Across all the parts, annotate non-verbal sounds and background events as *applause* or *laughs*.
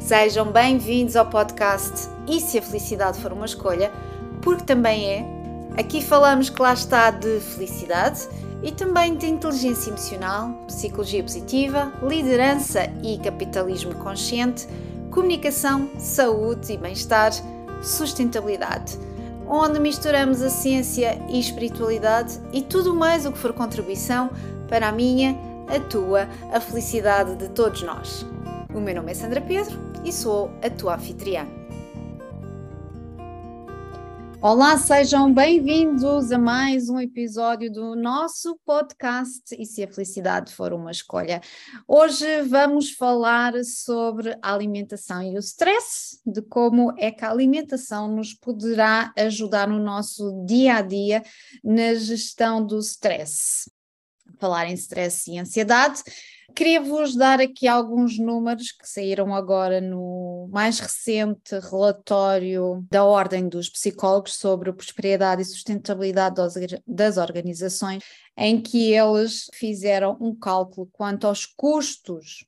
Sejam bem-vindos ao podcast E se a felicidade for uma escolha, porque também é. Aqui falamos que lá está de felicidade e também de inteligência emocional, psicologia positiva, liderança e capitalismo consciente, comunicação, saúde e bem-estar, sustentabilidade, onde misturamos a ciência e espiritualidade e tudo mais o que for contribuição para a minha, a tua, a felicidade de todos nós. O meu nome é Sandra Pedro e sou a tua anfitriã. Olá, sejam bem-vindos a mais um episódio do nosso podcast E se a felicidade for uma escolha. Hoje vamos falar sobre a alimentação e o stress, de como é que a alimentação nos poderá ajudar no nosso dia a dia na gestão do stress. Falar em stress e ansiedade Queria-vos dar aqui alguns números que saíram agora no mais recente relatório da Ordem dos Psicólogos sobre prosperidade e sustentabilidade das organizações, em que eles fizeram um cálculo quanto aos custos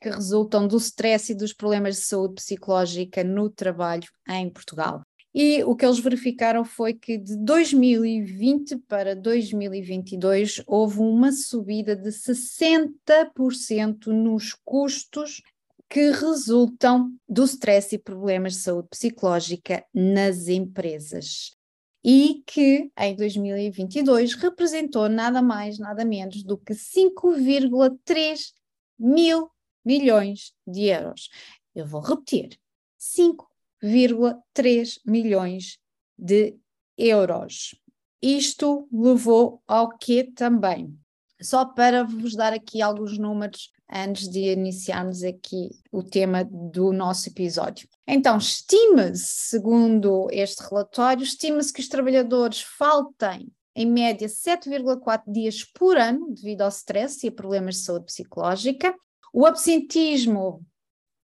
que resultam do stress e dos problemas de saúde psicológica no trabalho em Portugal. E o que eles verificaram foi que de 2020 para 2022 houve uma subida de 60% nos custos que resultam do stress e problemas de saúde psicológica nas empresas. E que em 2022 representou nada mais, nada menos do que 5,3 mil milhões de euros. Eu vou repetir: 5 1,3 milhões de euros. Isto levou ao que também? Só para vos dar aqui alguns números antes de iniciarmos aqui o tema do nosso episódio. Então, estima-se, segundo este relatório, estima-se que os trabalhadores faltem em média 7,4 dias por ano devido ao stress e a problemas de saúde psicológica. O absentismo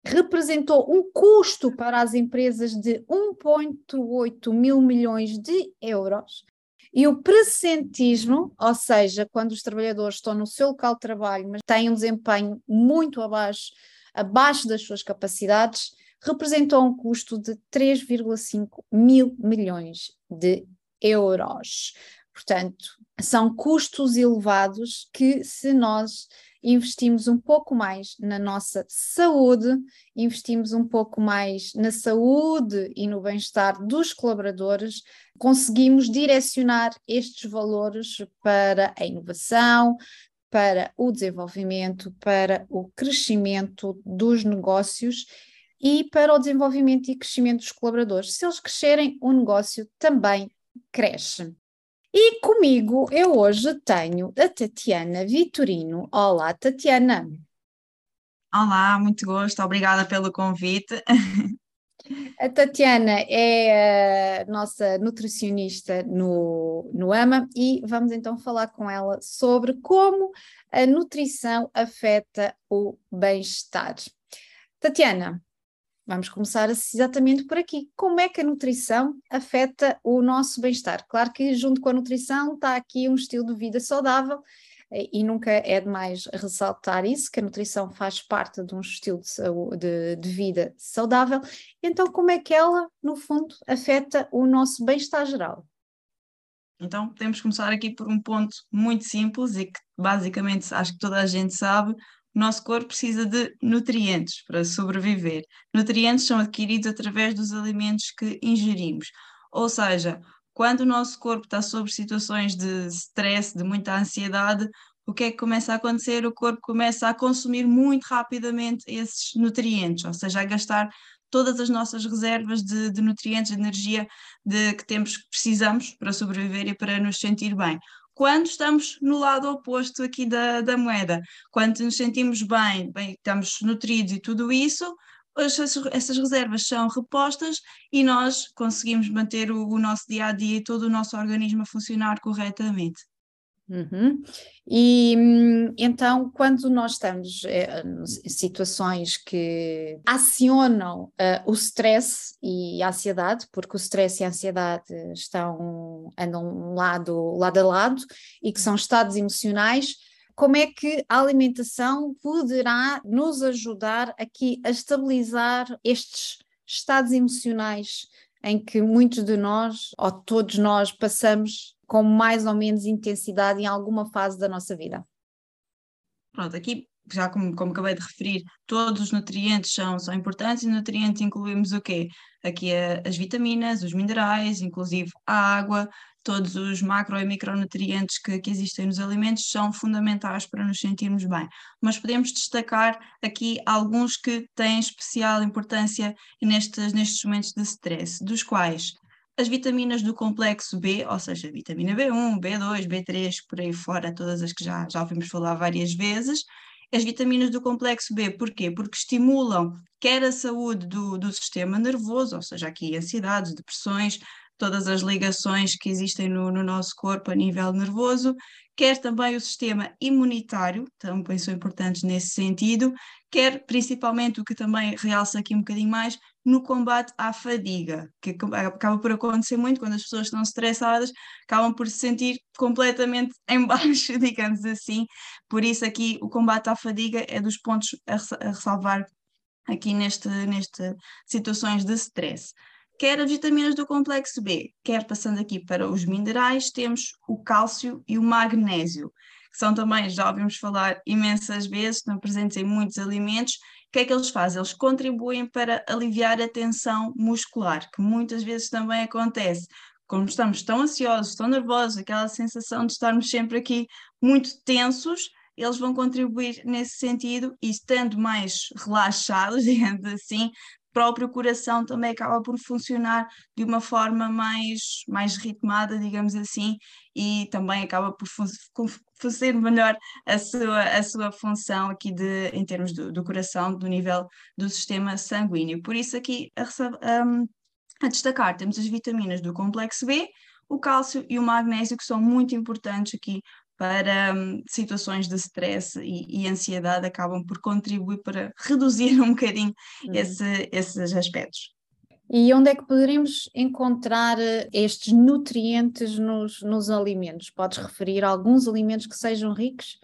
representou um custo para as empresas de 1,8 mil milhões de euros. E o presentismo, ou seja, quando os trabalhadores estão no seu local de trabalho, mas têm um desempenho muito abaixo, abaixo das suas capacidades, representou um custo de 3,5 mil milhões de euros. Portanto, são custos elevados que, se nós investimos um pouco mais na nossa saúde, investimos um pouco mais na saúde e no bem-estar dos colaboradores, conseguimos direcionar estes valores para a inovação, para o desenvolvimento, para o crescimento dos negócios e para o desenvolvimento e crescimento dos colaboradores. Se eles crescerem, o negócio também cresce. E comigo eu hoje tenho a Tatiana Vitorino. Olá, Tatiana. Olá, muito gosto, obrigada pelo convite. A Tatiana é a nossa nutricionista no, no AMA e vamos então falar com ela sobre como a nutrição afeta o bem-estar. Tatiana, Vamos começar exatamente por aqui. Como é que a nutrição afeta o nosso bem-estar? Claro que, junto com a nutrição, está aqui um estilo de vida saudável eh, e nunca é demais ressaltar isso, que a nutrição faz parte de um estilo de, saúde, de, de vida saudável. Então, como é que ela, no fundo, afeta o nosso bem-estar geral? Então, podemos começar aqui por um ponto muito simples e que basicamente acho que toda a gente sabe: nosso corpo precisa de nutrientes para sobreviver. Nutrientes são adquiridos através dos alimentos que ingerimos. Ou seja, quando o nosso corpo está sob situações de stress, de muita ansiedade, o que é que começa a acontecer? O corpo começa a consumir muito rapidamente esses nutrientes, ou seja, a gastar todas as nossas reservas de, de nutrientes, de energia de, que temos, que precisamos para sobreviver e para nos sentir bem quando estamos no lado oposto aqui da, da moeda, quando nos sentimos bem, bem, estamos nutridos e tudo isso, essas, reservas são repostas e nós conseguimos manter o, o nosso dia a dia e todo o nosso organismo a funcionar corretamente. Uhum. E então, quando nós estamos eh, em situações que acionam uh, o stress e a ansiedade, porque o stress e a ansiedade estão, andam lado, lado a lado e que são estados emocionais, como é que a alimentação poderá nos ajudar aqui a estabilizar estes estados emocionais em que muitos de nós, ou todos nós, passamos com mais ou menos intensidade em alguma fase da nossa vida. Pronto, aqui já como, como acabei de referir, todos os nutrientes são, são importantes e nutrientes incluímos o quê? Aqui é as vitaminas, os minerais, inclusive a água, todos os macro e micronutrientes que, que existem nos alimentos são fundamentais para nos sentirmos bem. Mas podemos destacar aqui alguns que têm especial importância nestes, nestes momentos de stress, dos quais as vitaminas do complexo B, ou seja, vitamina B1, B2, B3, por aí fora, todas as que já, já ouvimos falar várias vezes, as vitaminas do complexo B, porquê? Porque estimulam quer a saúde do, do sistema nervoso, ou seja, aqui ansiedades, depressões, todas as ligações que existem no, no, nosso corpo a nível nervoso, quer também o sistema imunitário, também são importantes nesse sentido, quer principalmente o que também realça aqui um bocadinho mais, no combate à fadiga, que acaba por acontecer muito quando as pessoas estão estressadas, acabam por se sentir completamente *laughs* em baixo, digamos assim. Por isso aqui o combate à fadiga é dos pontos a, ressalvar aqui neste, neste situações de stress. Quer as vitaminas do complexo B, quer passando aqui para os minerais, temos o cálcio e o magnésio, que são também, já ouvimos falar imensas vezes, estão presentes em muitos alimentos. O que é que eles fazem? Eles contribuem para aliviar a tensão muscular, que muitas vezes também acontece. Como estamos tão ansiosos, tão nervosos, aquela sensação de estarmos sempre aqui muito tensos, eles vão contribuir nesse sentido e estando mais *laughs* relaxados, digamos assim, próprio coração também acaba por funcionar de uma forma mais, mais ritmada, digamos assim, e também acaba por fazer melhor a sua, a sua função aqui de, em termos do, do coração, do nível do sistema sanguíneo. Por isso aqui a, um, a destacar temos as vitaminas do complexo B, o cálcio e o magnésio, que são muito importantes aqui para um, situações de stress e, e, ansiedade acabam por contribuir para *laughs* reduzir um bocadinho uhum. esse, esses aspectos. E onde é que poderemos encontrar eh, estes nutrientes nos, nos alimentos? Podes referir alguns alimentos que sejam ricos?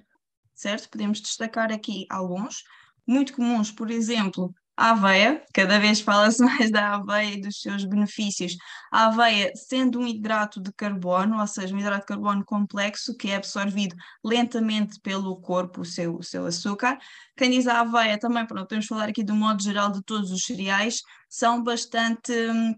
Certo, podemos destacar aqui alguns. Muito comuns, por exemplo, a aveia, cada vez fala-se *laughs* mais da aveia e dos seus benefícios. A aveia, sendo um hidrato de carbono, ou seja, um hidrato de carbono complexo que é absorvido lentamente pelo corpo, o seu, o seu açúcar. Quem diz a aveia também, pronto, podemos falar aqui do modo geral de todos os cereais, são bastante hum,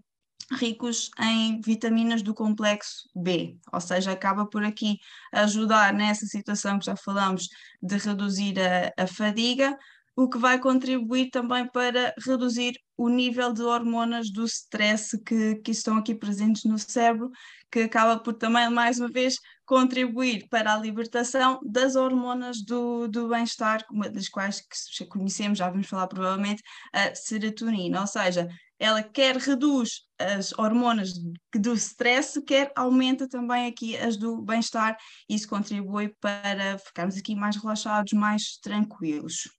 ricos em vitaminas do complexo B, ou seja, acaba por aqui ajudar nessa situação que já falamos de reduzir a, a fadiga, o que vai contribuir também para reduzir o nível de hormonas do stress que, que estão aqui presentes no cérebro, que acaba por também, mais uma vez, contribuir para a libertação das hormonas do, do bem-estar, uma das quais que conhecemos, já vamos falar provavelmente, a serotonina, ou seja, ela quer reduz as hormonas do stress, quer aumenta também aqui as do bem-estar, isso contribui para ficarmos aqui mais relaxados, mais tranquilos.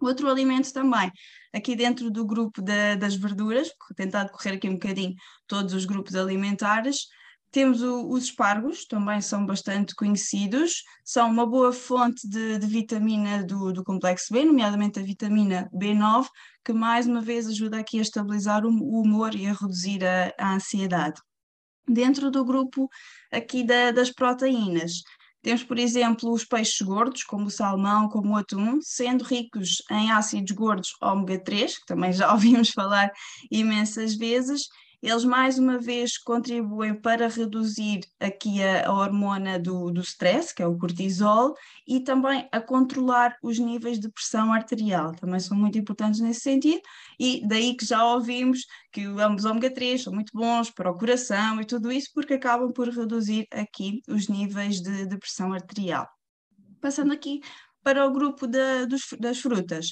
Outro alimento também, aqui dentro do grupo da, das verduras, tentar correr aqui um bocadinho todos os grupos alimentares, temos o, os espargos, também são bastante conhecidos, são uma boa fonte de, de vitamina do, do, complexo B, nomeadamente a vitamina B9, que mais uma vez ajuda aqui a estabilizar o, o humor e a reduzir a, a ansiedade. Dentro do grupo aqui da, das proteínas, temos, por exemplo, os peixes gordos, como o salmão, como o atum, sendo ricos em ácidos gordos ômega 3, que também já *laughs* ouvimos falar imensas vezes, eles mais uma vez contribuem para reduzir aqui a, a, hormona do, do stress, que é o cortisol, e também a controlar os níveis de pressão arterial, também são muito importantes nesse sentido, e daí que já ouvimos que ambos ômega 3 são muito bons para o coração e tudo isso, porque acabam por reduzir aqui os níveis de, de pressão arterial. Passando aqui para o grupo de, dos, das frutas.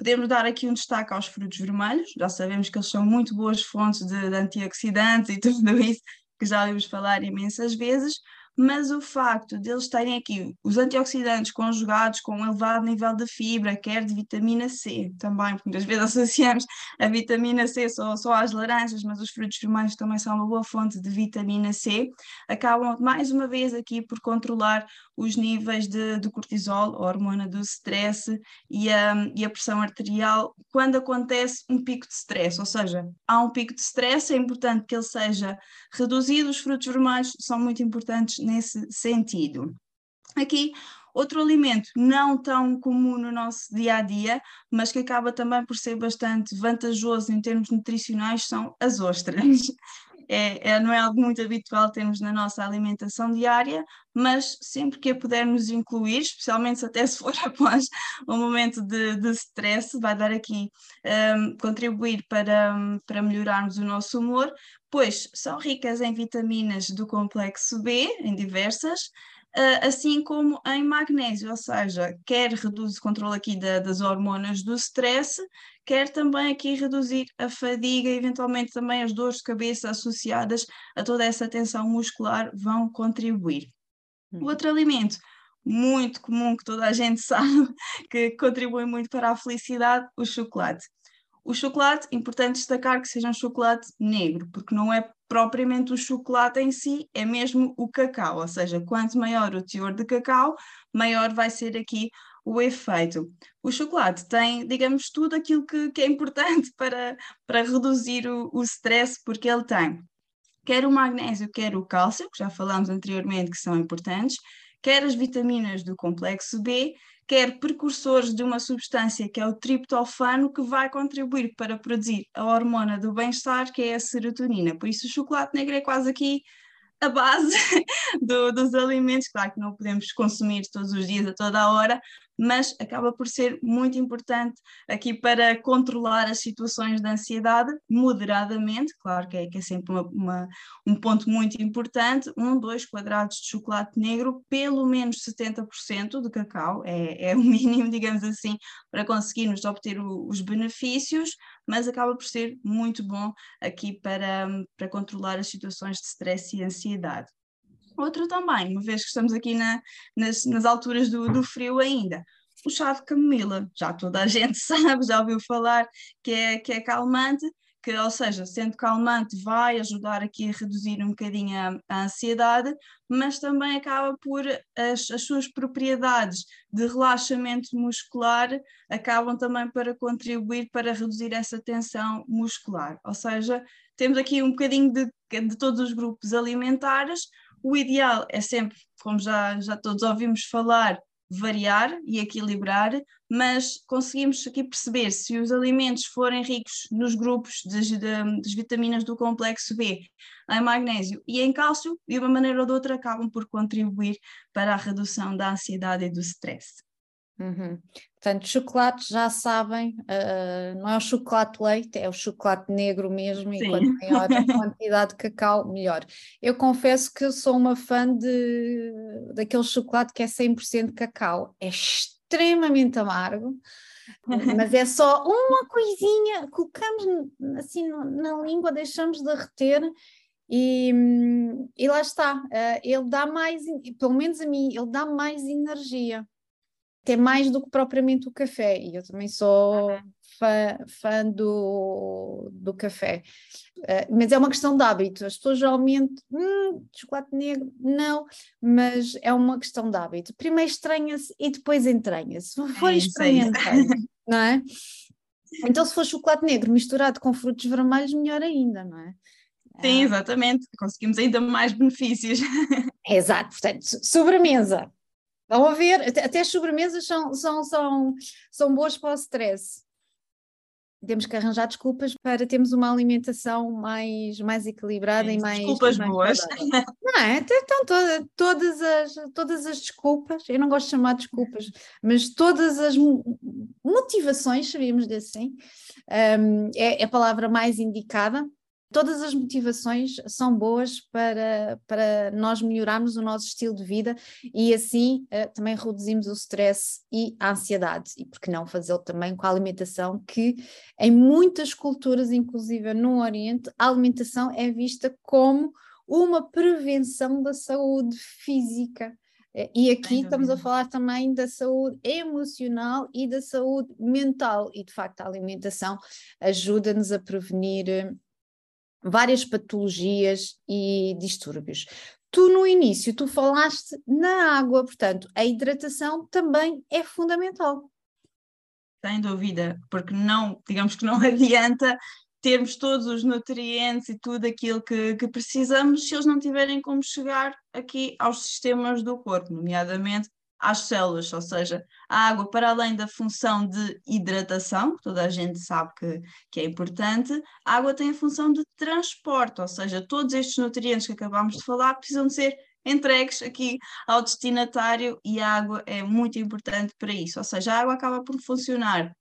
Podemos dar aqui um destaque aos frutos vermelhos, já sabemos que eles são muito boas fontes de, de antioxidantes e tudo isso, que já ouvimos falar imensas vezes, mas o facto de eles terem aqui os antioxidantes conjugados com um elevado nível de fibra, quer de vitamina C também, porque muitas vezes *laughs* associamos a vitamina C só, só às laranjas, mas os frutos vermelhos também são uma boa fonte de vitamina C, acabam mais uma vez aqui por controlar os níveis de, de cortisol, a hormona do stress e a, e a pressão arterial quando acontece um pico de stress, ou seja, há um pico de stress, é importante que ele seja reduzido, os frutos vermelhos são muito importantes nesse sentido. Aqui, outro alimento não tão comum no nosso dia a dia, mas que acaba também por ser bastante vantajoso em termos nutricionais, são as ostras é, é, não é algo muito habitual termos na nossa alimentação diária, mas sempre que a pudermos incluir, especialmente até *laughs* se for após um momento de, de stress, vai dar aqui um, contribuir para, para melhorarmos o nosso humor, pois são ricas em vitaminas do complexo B, em diversas, assim como em magnésio, ou seja, quer reduz o controle aqui da, das hormonas do stress, quer também aqui reduzir a fadiga e eventualmente também as dores de cabeça associadas a toda essa tensão muscular vão contribuir. Hum. Outro alimento muito comum que toda a gente *laughs* sabe que contribui muito para a felicidade, o chocolate. O chocolate, importante destacar que seja um chocolate negro, porque não é propriamente o chocolate em si, é mesmo o cacau, ou seja, quanto maior o teor de cacau, maior vai ser aqui o efeito. O chocolate tem, digamos, tudo aquilo que, que é importante *laughs* para, para reduzir o, o stress, porque ele tem quer o magnésio, quer o cálcio, que já falámos anteriormente que são importantes, quer as vitaminas do complexo B, quer precursores de uma substância que é o triptofano, que vai contribuir para produzir a hormona do bem-estar, que é a serotonina. Por isso, o chocolate negro é quase aqui a base *laughs* do, dos alimentos. Claro que não podemos consumir todos os dias, a toda a hora, mas acaba por ser muito importante aqui para controlar as situações de ansiedade moderadamente, claro que é, que é sempre uma, uma, um ponto muito importante, um, dois quadrados de chocolate negro, pelo menos 70% de cacau, é, é o *laughs* mínimo, digamos assim, para conseguirmos obter o, os benefícios, mas acaba por ser muito bom aqui para, para controlar as situações de stress e ansiedade. Outro também, uma vez que estamos aqui na, nas, nas alturas do, do frio ainda, o chá de camomila. Já toda a *laughs* gente sabe, já ouviu falar que é, que é calmante, que, ou seja, sendo calmante, vai ajudar aqui a reduzir um bocadinho a, a ansiedade, mas também acaba por as, as, suas propriedades de relaxamento muscular acabam também para contribuir para reduzir essa tensão muscular. Ou seja, temos aqui um bocadinho de, de todos os grupos alimentares, o ideal é sempre, como já, já todos ouvimos falar, variar e equilibrar, mas conseguimos aqui perceber se os alimentos forem ricos nos grupos das, das, vitaminas do complexo B, em magnésio e em cálcio, de uma maneira ou de outra acabam por contribuir para a redução da ansiedade e do stress. Uhum. Portanto, chocolate já sabem, uh, não é o chocolate leite, é o chocolate negro mesmo, Sim. e quanto maior a *laughs* quantidade de cacau, melhor. Eu confesso que sou uma fã de, daquele chocolate que é 100% cacau, é extremamente amargo, mas é só uma coisinha, colocamos assim na língua, deixamos derreter e, e lá está, uh, ele dá mais, pelo menos a mim, ele dá mais energia até mais do que propriamente o café, e eu também sou fã, fã do, do café. Uh, mas é uma questão de hábito. As pessoas geralmente, hum, chocolate negro, não, mas é uma questão de hábito. Primeiro estranha-se e depois entranha-se. Se for é *laughs* não é? Então, se for chocolate negro misturado com frutos vermelhos, melhor ainda, não é? Sim, exatamente. Conseguimos ainda mais benefícios. *laughs* Exato, portanto, sobremesa Vão a ver, até, até as sobremesas são, são, são, são boas para o stress. Temos que arranjar desculpas para termos uma alimentação mais, mais equilibrada Sim, e mais. Desculpas mais boas. Não é? Então, toda, todas, as, todas as desculpas, eu não gosto de chamar de desculpas, mas todas as motivações, sabíamos assim, um, é, é a palavra mais indicada todas as motivações são boas para, para nós melhorarmos o nosso estilo de vida e assim uh, também reduzimos o stress e a ansiedade. E por que não fazê-lo também com a alimentação, que em muitas culturas, inclusive no Oriente, a alimentação é vista como uma prevenção da saúde física. Eh, e aqui estamos a falar também da saúde emocional e da saúde mental, e de facto a alimentação ajuda-nos a prevenir eh, várias patologias e distúrbios. Tu no início, tu falaste na água, portanto, a hidratação também é fundamental. Sem dúvida, porque não, digamos que não *laughs* adianta termos todos os nutrientes e tudo aquilo que, que precisamos se eles não tiverem como chegar aqui aos sistemas do corpo, nomeadamente às células, ou seja, a água, para além da função de hidratação, que toda a gente sabe que, que é importante, a água tem a função de transporte, ou seja, todos estes nutrientes que acabámos de falar precisam de ser entregues aqui ao destinatário e a água é muito importante para isso, ou seja, a água acaba por funcionar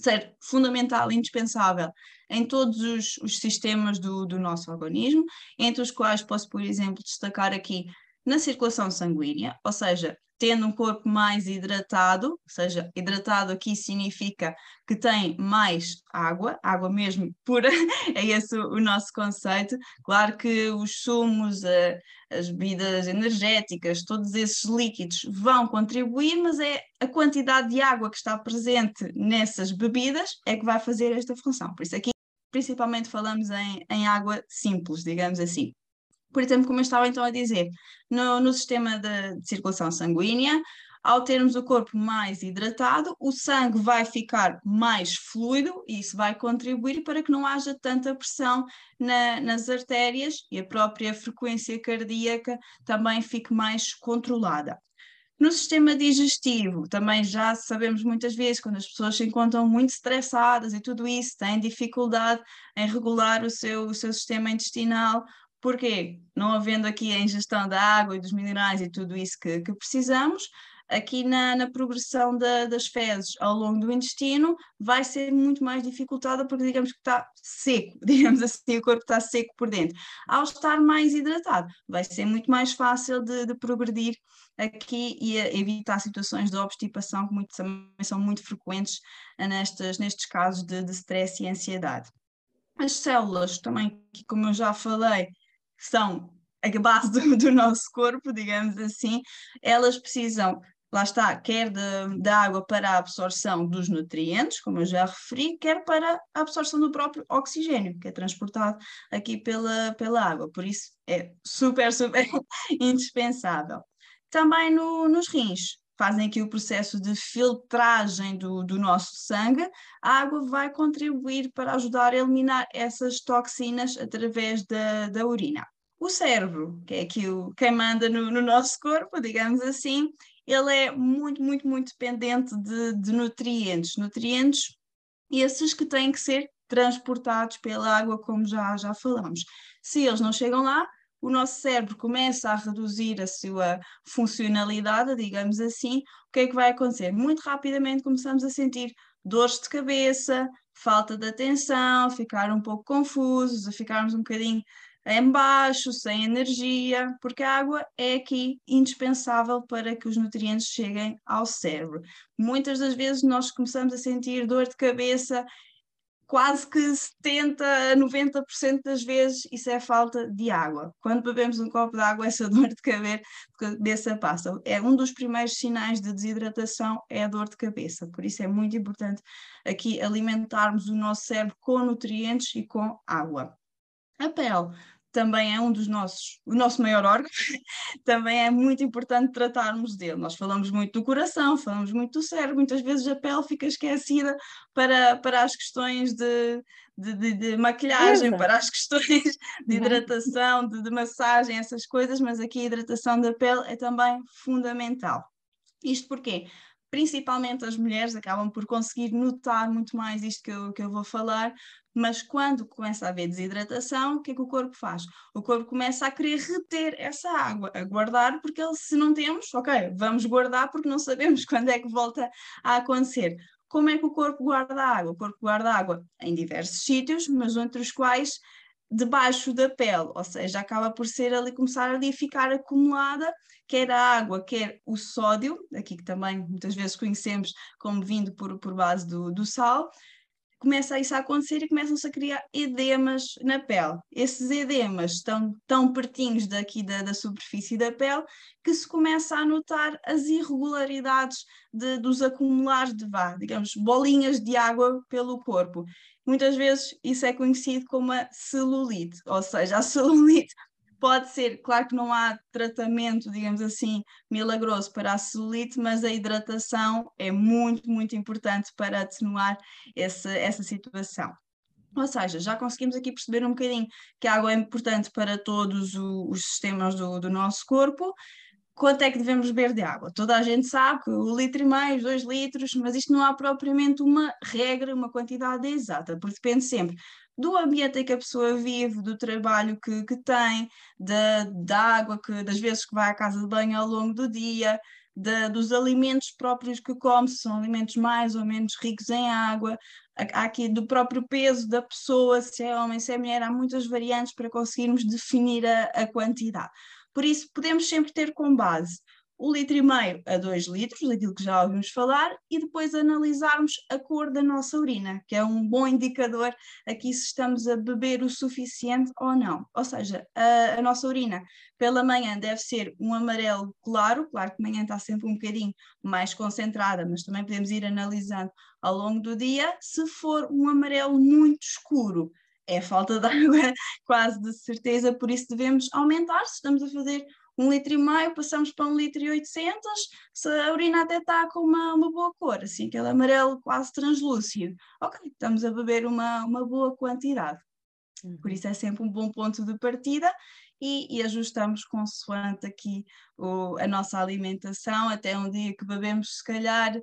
ser fundamental, indispensável em todos os, os sistemas do, do nosso organismo, entre os quais posso, por exemplo, destacar aqui na circulação sanguínea, ou seja, tendo um corpo mais hidratado, ou seja, hidratado aqui significa que tem mais água, água mesmo *laughs* pura, é esse o, nosso conceito. Claro que os sumos, as bebidas energéticas, todos esses líquidos vão contribuir, mas é a quantidade de água que está presente nessas bebidas é que vai fazer esta função. Por isso aqui principalmente falamos em, em água simples, digamos assim por exemplo, como eu estava então a dizer, no, no sistema de, de circulação sanguínea, ao termos o corpo mais hidratado, o sangue vai ficar mais fluido e isso vai contribuir para que não haja tanta pressão na, nas artérias e a própria frequência cardíaca também fique mais controlada. No sistema digestivo, também já sabemos muitas vezes, quando as pessoas se encontram muito estressadas e tudo isso, têm dificuldade em regular o seu, o seu sistema intestinal, porque não havendo aqui a ingestão da água e dos minerais e tudo isso que, que precisamos, aqui na, na progressão da, das fezes ao longo do intestino vai ser muito mais dificultada porque digamos que está seco, *laughs* digamos assim, o corpo está seco por dentro. Ao estar mais hidratado, vai ser muito mais fácil de, de progredir aqui e evitar situações de obstipação que muito, são muito frequentes nestes, nestes casos de, de stress e ansiedade. As células também, como eu já falei, são a base *laughs* do, do, nosso corpo, digamos assim, elas precisam, lá está, quer da água para a absorção dos nutrientes, como eu já referi, quer para a absorção do próprio oxigênio, que é transportado aqui pela, pela água, por isso é super, *laughs* super indispensável. Também no, nos rins, fazem aqui o processo de filtragem do, do, nosso sangue, a água vai contribuir para ajudar a eliminar essas toxinas através da, da urina. O cérebro, que é aqui o, quem manda no, no, nosso corpo, digamos assim, ele é muito, muito, muito dependente de, de nutrientes. Nutrientes esses que têm que ser transportados pela água, como já, já falamos. Se eles não chegam lá, o nosso cérebro começa a reduzir a sua funcionalidade, digamos assim, o que é que vai acontecer? Muito rapidamente começamos a sentir dores de cabeça, falta de atenção, ficar um pouco confusos, a ficarmos um bocadinho em baixo, sem energia, porque a água é aqui indispensável para que os nutrientes cheguem ao cérebro. Muitas das vezes nós começamos a sentir dor de cabeça, quase que 70 a 90% das vezes isso é falta de água. Quando bebemos um copo de água, essa *laughs* dor de cabeça passa. É um dos primeiros sinais de desidratação é a dor de cabeça. Por isso é muito importante aqui alimentarmos o nosso cérebro com nutrientes e com água. A pele também é um dos nossos, o nosso maior órgão, *laughs* também é muito importante tratarmos dele. Nós falamos muito do coração, falamos muito do cérebro, muitas vezes a pele fica esquecida para, para as questões de, de, de, de maquilhagem, para as questões *laughs* de uhum. hidratação, de, de massagem, essas coisas, mas aqui a hidratação da pele é também fundamental. Isto porquê? Principalmente as mulheres acabam por conseguir notar muito mais isto que eu, que eu vou falar, mas quando começa a haver desidratação, o que é que o corpo faz? O corpo começa a querer reter essa água, a guardar, porque ele, se não temos, ok, vamos guardar porque não sabemos *laughs* quando é que volta a acontecer. Como é que o corpo guarda água? O corpo guarda água em diversos sítios, mas entre os quais debaixo da pele, ou seja, acaba por ser ali, começar ali a ficar acumulada, quer a água, quer o sódio, aqui que também muitas vezes conhecemos como vindo por, por base do, do sal, começa isso a acontecer e começam-se a criar edemas na pele. Esses edemas estão tão pertinhos daqui da, da superfície da pele que se começa a notar as irregularidades de, dos acumulares de vá, digamos, bolinhas de água pelo corpo. Muitas vezes isso é conhecido como a celulite, ou seja, a *laughs* celulite pode ser, claro que não há tratamento, digamos assim, milagroso para a celulite, mas a hidratação é muito, muito importante para atenuar essa, essa situação. Ou seja, já conseguimos aqui perceber um bocadinho que a água é importante para todos os sistemas do, do nosso corpo. Quanto é que devemos beber de água? Toda a gente sabe que o litro e meio, dois litros, mas isto não há propriamente uma regra, uma quantidade exata, porque depende sempre do ambiente em que a pessoa vive, do trabalho que, que tem, da, da água, que, das vezes que vai à casa de banho ao longo do dia, da, dos alimentos próprios que come, se são alimentos mais ou menos ricos em água, há aqui do próprio peso da pessoa, se é homem, se é mulher, há muitas variantes para conseguirmos definir a, a quantidade. Por isso, podemos sempre ter como base o litro e meio a 2 litros, daquilo que já ouvimos falar, e depois analisarmos a cor da nossa urina, que é um bom indicador aqui se estamos a beber o suficiente ou não. Ou seja, a, a nossa urina pela manhã deve ser um amarelo claro, claro que manhã está sempre um bocadinho mais concentrada, mas também podemos ir analisando ao longo do dia. Se for um amarelo muito escuro, é falta de água, *laughs* quase de certeza, por isso devemos aumentar. Se estamos a fazer um litro e meio, passamos para um litro e oitocentos, se a urina até está com uma, uma boa cor, assim, aquele amarelo quase translúcido. Ok, estamos a beber uma, uma boa quantidade. Por uhum. isso é sempre um bom ponto de partida e, e ajustamos consoante aqui o, a nossa alimentação, até um dia que bebemos se calhar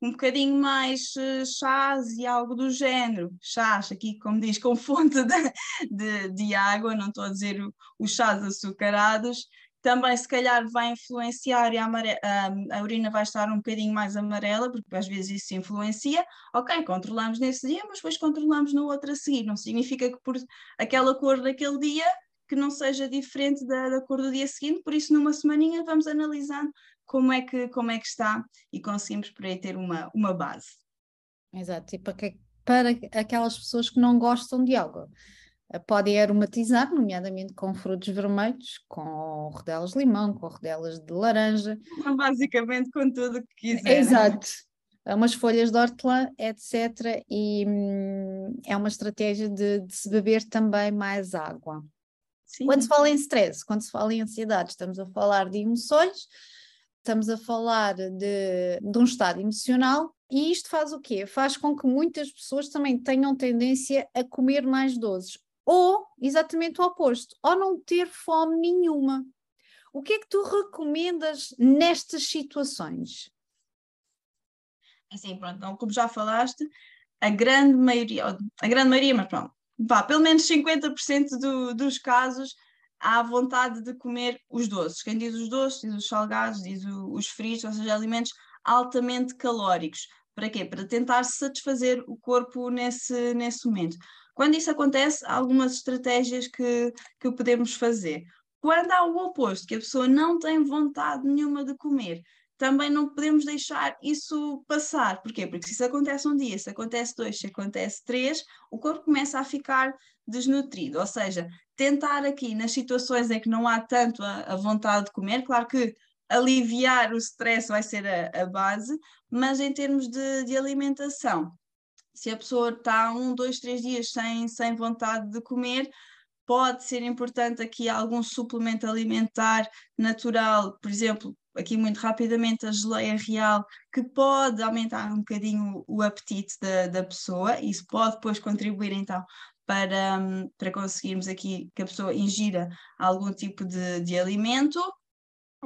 um bocadinho mais uh, chás e algo do género. Chás, aqui, como diz, com fonte de, de, de água, não estou a dizer os chás açucarados, também se calhar vai influenciar e a, a, a, urina vai estar um bocadinho mais amarela, porque às vezes isso influencia. Ok, controlamos nesse dia, mas depois controlamos no outro a seguir. Não significa que por aquela cor daquele dia que não seja diferente da, da cor do dia seguinte, por isso numa semaninha vamos analisando como é que, como é que está e conseguimos por aí ter uma, uma base. Exato, e para, que, para aquelas pessoas que não gostam de água podem aromatizar, nomeadamente com frutos vermelhos, com rodelas de limão, com rodelas de laranja. Basicamente com tudo o que quiser. Exato. Umas folhas de hortelã, etc. E hum, é uma estratégia de, de, se beber também mais água. Sim. Quando se fala em stress, quando se fala em ansiedade, estamos a falar de emoções, estamos a falar de, de um estado emocional e isto faz o quê? Faz com que muitas pessoas também tenham tendência a comer mais doces ou exatamente o oposto, ou não ter fome nenhuma. O que é que tu recomendas nestas situações? Assim, pronto, então, como já falaste, a grande maioria, a grande maioria, mas pronto, vá, pelo menos 50% do, dos casos há vontade de comer os doces. Quem diz os doces, diz os salgados, diz o, os fritos, ou seja, alimentos altamente calóricos. Para quê? Para tentar satisfazer o corpo nesse, nesse momento. Quando isso acontece, há algumas estratégias que, que podemos fazer. Quando há o oposto, que a pessoa não tem vontade nenhuma de comer, também não podemos deixar isso passar. Porquê? Porque se isso acontece um dia, se acontece dois, se acontece três, o corpo começa a ficar desnutrido. Ou seja, tentar aqui nas situações em que não há tanto a, a vontade de comer, claro que aliviar o stress vai ser a, a base, mas em termos de, de alimentação, se a pessoa está um, dois, três dias sem, sem vontade de comer, pode ser importante aqui algum suplemento alimentar natural, por exemplo, aqui muito rapidamente a geleia real, que pode aumentar um bocadinho o, apetite da, da pessoa, isso pode depois contribuir então para, para conseguirmos aqui que a pessoa ingira algum tipo de, de alimento,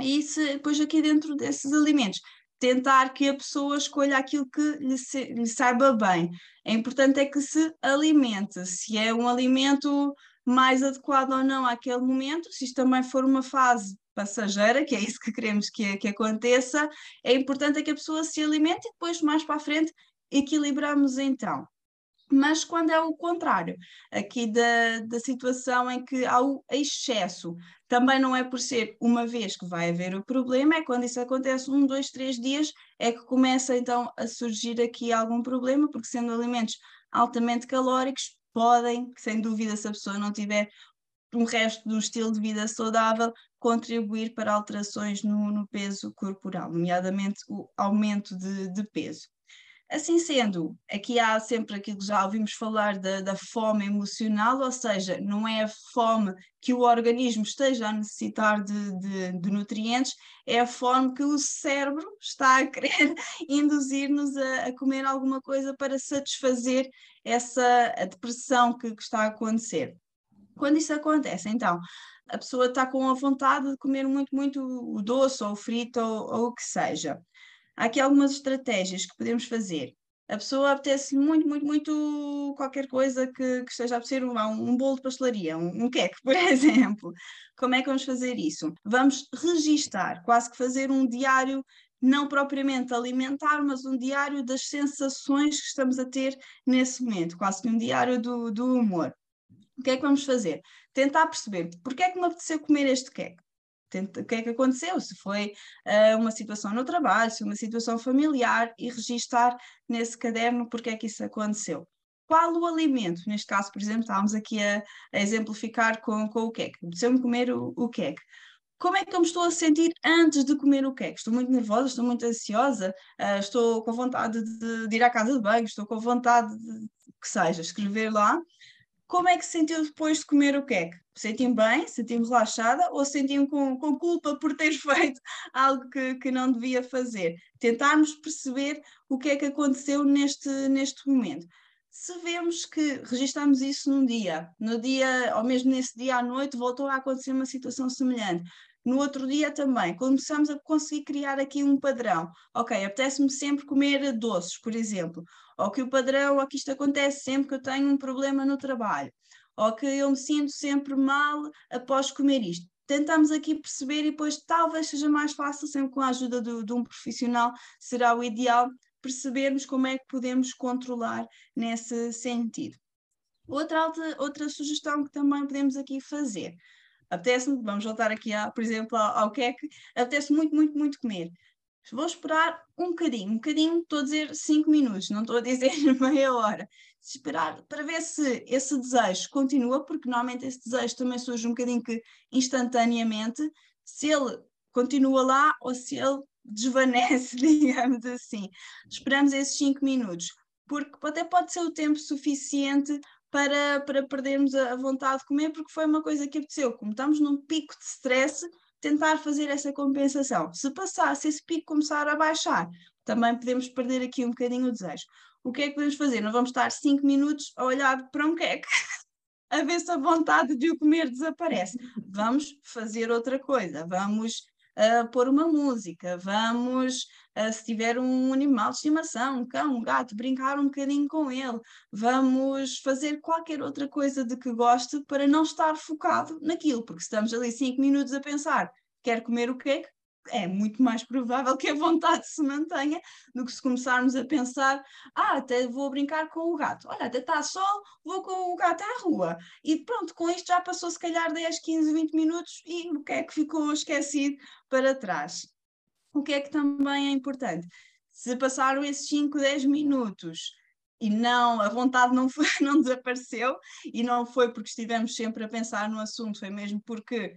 e se depois aqui dentro desses alimentos tentar que a pessoa escolha aquilo que lhe, se, lhe saiba bem. É importante é que se alimente, se é um alimento mais adequado ou não àquele momento, se isto também for uma fase passageira, que é isso que queremos que, que aconteça, é importante é que a pessoa se alimente e depois mais para a frente equilibramos então mas quando é o contrário, aqui da, da situação em que há o excesso, também não é por ser uma vez que vai haver o problema, é quando isso acontece um, dois, três dias, é que começa então a surgir aqui algum problema, porque sendo alimentos altamente calóricos, podem, sem dúvida, se a pessoa não tiver um resto do estilo de vida saudável, contribuir para alterações no, no peso corporal, nomeadamente o aumento de, de peso. Assim sendo, aqui há sempre aquilo que já ouvimos falar da, da, fome emocional, ou seja, não é a fome que o organismo esteja a necessitar de, de, de nutrientes, é a fome que o cérebro está a querer *laughs* induzir-nos a, a, comer alguma coisa para satisfazer essa depressão que, que está a acontecer. Quando isso acontece, então, a pessoa está com a vontade de comer muito, muito o doce ou o frito ou, ou o que seja. Há aqui algumas estratégias que podemos fazer. A pessoa apetece muito, muito, muito qualquer coisa que, que esteja a apetecer, um, um bolo de pastelaria, um, um queque, *laughs* por exemplo. Como é que vamos fazer isso? Vamos registar, quase que fazer um diário não propriamente alimentar, mas um diário das sensações que estamos a ter nesse momento, quase que um diário do, do humor. O que é que vamos fazer? Tentar perceber porque é que me apeteceu comer este queque o que é que aconteceu, se foi uh, uma situação no trabalho, se uma situação familiar e registar nesse caderno porque é que isso aconteceu. Qual o alimento? Neste caso, por exemplo, estávamos aqui a, a exemplificar com, com o queque. Apeteceu-me comer o, o queque. Como é que eu me estou a sentir antes de comer o queque? Estou muito nervosa, estou muito ansiosa, uh, estou com vontade de, de, ir à casa de banho, estou com vontade de que seja, escrever lá como é que se sentiu depois de comer o queque? Senti-me bem? Senti-me relaxada? Ou senti-me com, com, culpa por ter *laughs* feito algo que, que não devia fazer? Tentarmos perceber o que é que aconteceu neste, neste momento. Se vemos que registramos isso num dia, no dia, ou mesmo nesse dia à noite, voltou a acontecer uma situação semelhante, no outro dia também, começamos a conseguir criar aqui um padrão. Ok, apetece-me sempre comer doces, por exemplo ou que o padrão, que isto acontece sempre que eu tenho um problema no trabalho, ou que eu me sinto sempre mal após comer isto. Tentamos aqui perceber e depois talvez seja mais fácil, sempre com a ajuda do, de um profissional, será o ideal percebermos como é que podemos controlar nesse sentido. Outra, outra, outra sugestão que também podemos aqui fazer. Apetece-me, vamos voltar aqui, a, por exemplo, ao, ao queque, apetece muito, muito, muito comer. Vou esperar um bocadinho, um bocadinho, estou a dizer 5 minutos, não estou a dizer *laughs* meia hora. Esperar para ver se esse desejo continua, porque normalmente esse desejo também surge um bocadinho que instantaneamente, se ele continua lá ou se ele *laughs* desvanece, digamos assim. Esperamos esses 5 minutos, porque até pode ser o tempo suficiente para, para perdermos a vontade de comer, porque foi uma coisa que aconteceu. Como estamos num pico de stress, tentar fazer essa compensação. Se passar, se esse pico começar a baixar, também podemos perder aqui um bocadinho o desejo. O que é que podemos fazer? Não vamos estar 5 minutos a olhar para um queque, *laughs* a ver se a vontade de o comer desaparece. Vamos fazer outra coisa, vamos uh, pôr uma música, vamos, uh, se tiver um animal de estimação, um cão, um gato, brincar um bocadinho com ele, vamos fazer qualquer outra coisa de que goste para não estar focado naquilo, porque estamos ali cinco minutos a pensar, quer comer o quê? É muito mais provável que a vontade se mantenha do que se começarmos a pensar, ah, até vou brincar com o gato, olha, até está sol, vou com o gato à rua. E pronto, com isto já passou se calhar 10, 15, 20 minutos e o que é que ficou esquecido para trás? O que é que também é importante? Se passaram esses 5, 10 minutos e não, a vontade não, foi, *laughs* não desapareceu e não foi porque estivemos sempre a pensar no assunto, foi mesmo porque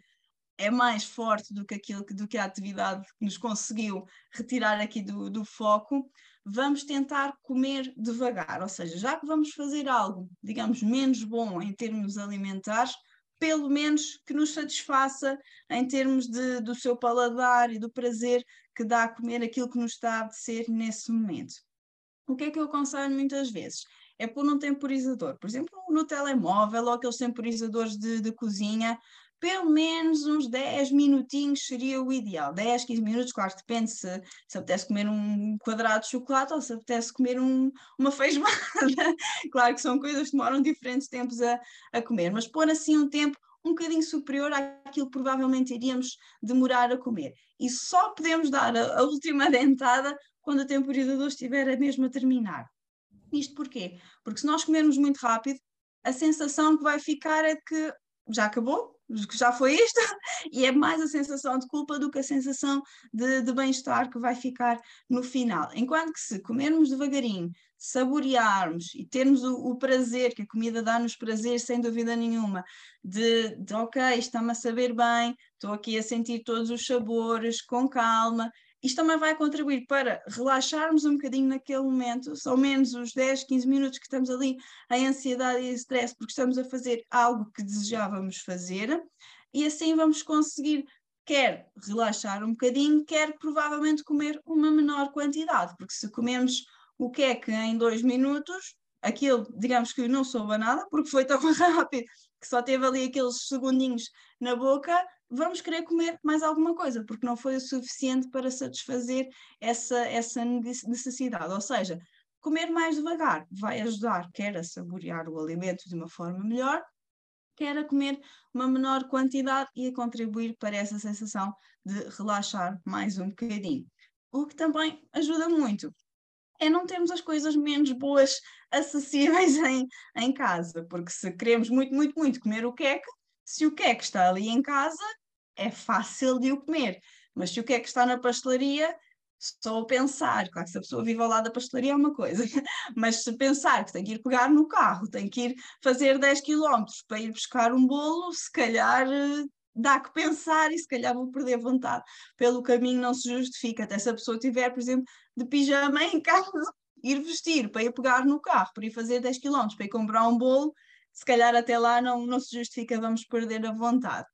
é mais forte do que aquilo do que a atividade que nos conseguiu retirar aqui do, do foco, vamos tentar comer devagar, ou seja, já que vamos fazer algo, digamos, menos bom em termos alimentares, pelo menos que nos satisfaça em termos de, do seu paladar e do prazer que dá a comer aquilo que nos está a apetecer nesse momento. O que é que eu aconselho muitas vezes? É pôr um temporizador, por exemplo, no telemóvel ou aqueles temporizadores de, de cozinha, pelo menos uns 10 minutinhos seria o ideal. 10, 15 minutos, claro, depende se, se apetece comer um quadrado de chocolate ou se apetece comer um, uma feijoada. *laughs* claro que são coisas que demoram diferentes tempos a, a comer, mas pôr assim um tempo um bocadinho superior àquilo que provavelmente iríamos demorar a comer. E só podemos dar a, a última *laughs* dentada quando o temporizador estiver a mesmo a terminar. Isto porquê? Porque se nós comermos muito rápido, a sensação que vai ficar é que já acabou, já foi isto, *laughs* e é mais a sensação de culpa do que a sensação de, de bem-estar que vai ficar no final. Enquanto que se comermos devagarinho, saborearmos e termos o, o prazer, que a comida dá-nos prazer, sem dúvida nenhuma, de, de ok, está-me a saber bem, estou aqui a sentir todos os sabores com calma, isto também vai contribuir para relaxarmos um bocadinho naquele momento, são menos os 10, 15 minutos que estamos ali em ansiedade e stress, porque estamos a fazer algo que desejávamos fazer, e assim vamos conseguir quer relaxar um bocadinho, quer provavelmente comer uma menor quantidade, porque se comemos o que é que em dois minutos, aquilo, digamos que não soube nada, porque foi tão *laughs* rápido que só teve ali aqueles segundinhos na boca, vamos querer comer mais alguma coisa, porque não foi o suficiente para satisfazer essa, essa necessidade. Ou seja, comer mais devagar vai ajudar, quer a saborear o alimento de uma forma melhor, quer a comer uma menor quantidade e a contribuir para essa sensação de relaxar mais um bocadinho. O que também ajuda muito é não termos as coisas menos boas *laughs* acessíveis em, em casa, porque se queremos muito, muito, muito comer o queque, se o queque está ali em casa, é fácil de o comer. Mas se o que é que está na pastelaria, só pensar, claro que se a pessoa vive ao lado da pastelaria é uma coisa, *laughs* mas se pensar que tem que ir pegar no carro, tem que ir fazer 10 km para ir buscar um bolo, se calhar eh, dá que pensar e se calhar vou perder vontade. Pelo caminho não se justifica, até se a pessoa tiver, por exemplo, de pijama em casa, *laughs* ir vestir para ir pegar no carro, para ir fazer 10 km, para ir comprar um bolo, se calhar até lá não, não se justifica, vamos perder a vontade.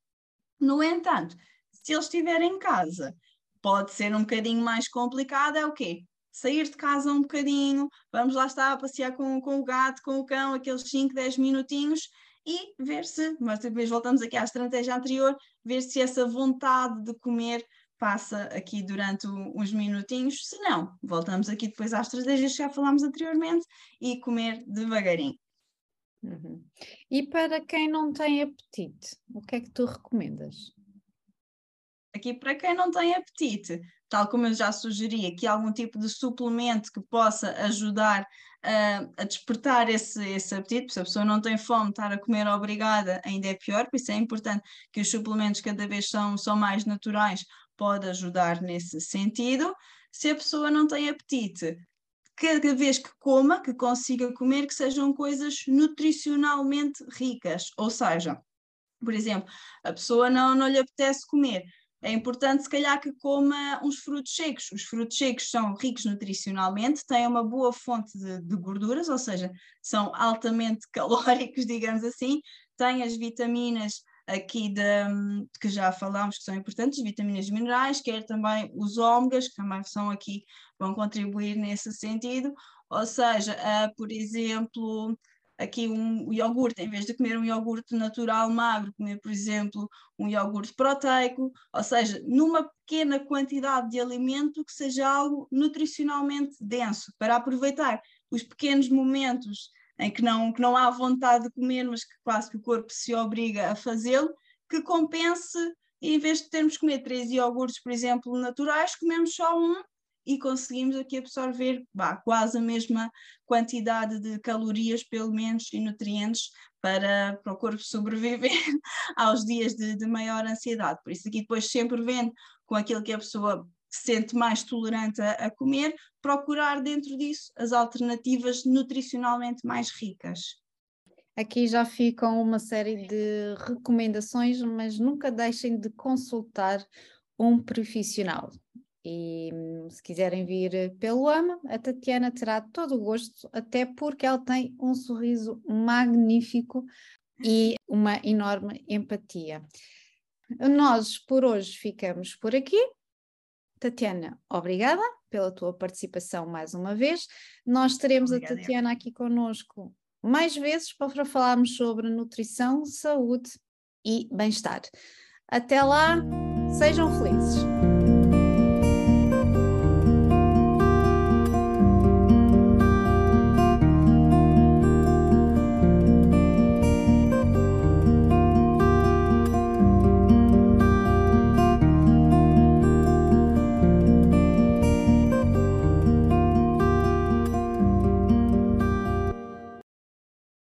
No entanto, se eles estiverem em casa, pode ser um bocadinho mais complicado, é o quê? Sair de casa um bocadinho, vamos lá estar a passear com, com o gato, com o cão, aqueles 5, 10 minutinhos e ver se, mas depois voltamos aqui à estratégia anterior, ver se essa vontade de comer passa aqui durante uns minutinhos, se não, voltamos aqui depois às estratégias que já falámos anteriormente e comer devagarinho. Uhum. E para quem não tem apetite, o que é que tu recomendas? Aqui, para quem não tem apetite, tal como eu já sugeri, aqui algum tipo de suplemento que possa ajudar uh, a despertar esse, esse apetite, se a pessoa não tem fome, estar a comer obrigada ainda é pior, por isso é importante que os suplementos cada vez são, são mais naturais, pode ajudar nesse sentido. Se a pessoa não tem apetite, cada vez que coma, que consiga comer, que sejam coisas nutricionalmente ricas. Ou seja, por exemplo, a pessoa não, não lhe apetece comer. É importante, se calhar, que coma uns frutos secos. Os frutos secos são ricos nutricionalmente, têm uma boa fonte de, de gorduras, ou seja, são altamente *laughs* calóricos, digamos assim, têm as vitaminas aqui de, que já falámos que são importantes, vitaminas e minerais, quer também os ômegas, que também são aqui, vão contribuir nesse sentido, ou seja, uh, por exemplo, aqui um iogurte, em vez de comer um iogurte natural magro, comer, por exemplo, um iogurte proteico, ou seja, numa pequena quantidade de alimento que seja algo nutricionalmente denso, para aproveitar os pequenos momentos em que não, que não há vontade de comer, mas que quase que o corpo se obriga a fazê-lo, que compense, em vez de termos que comer três iogurtes, por exemplo, naturais, comemos só um e conseguimos aqui absorver bah, quase a mesma quantidade de calorias, pelo menos, e nutrientes para, para o corpo sobreviver *laughs* aos dias de, de maior ansiedade. Por isso, aqui depois sempre vendo com aquilo que a pessoa se sente mais tolerante a, a comer, procurar dentro disso as alternativas nutricionalmente mais ricas. Aqui já ficam uma série de recomendações, mas nunca deixem de consultar um profissional. E se quiserem vir pelo AMA, a Tatiana terá todo o gosto, até porque ela tem um sorriso magnífico e uma enorme empatia. Nós por hoje ficamos por aqui. Tatiana, obrigada pela tua participação mais uma vez. Nós teremos Obrigada, a Tatiana aqui conosco mais vezes para falarmos sobre nutrição, saúde e bem-estar. Até lá, sejam felizes!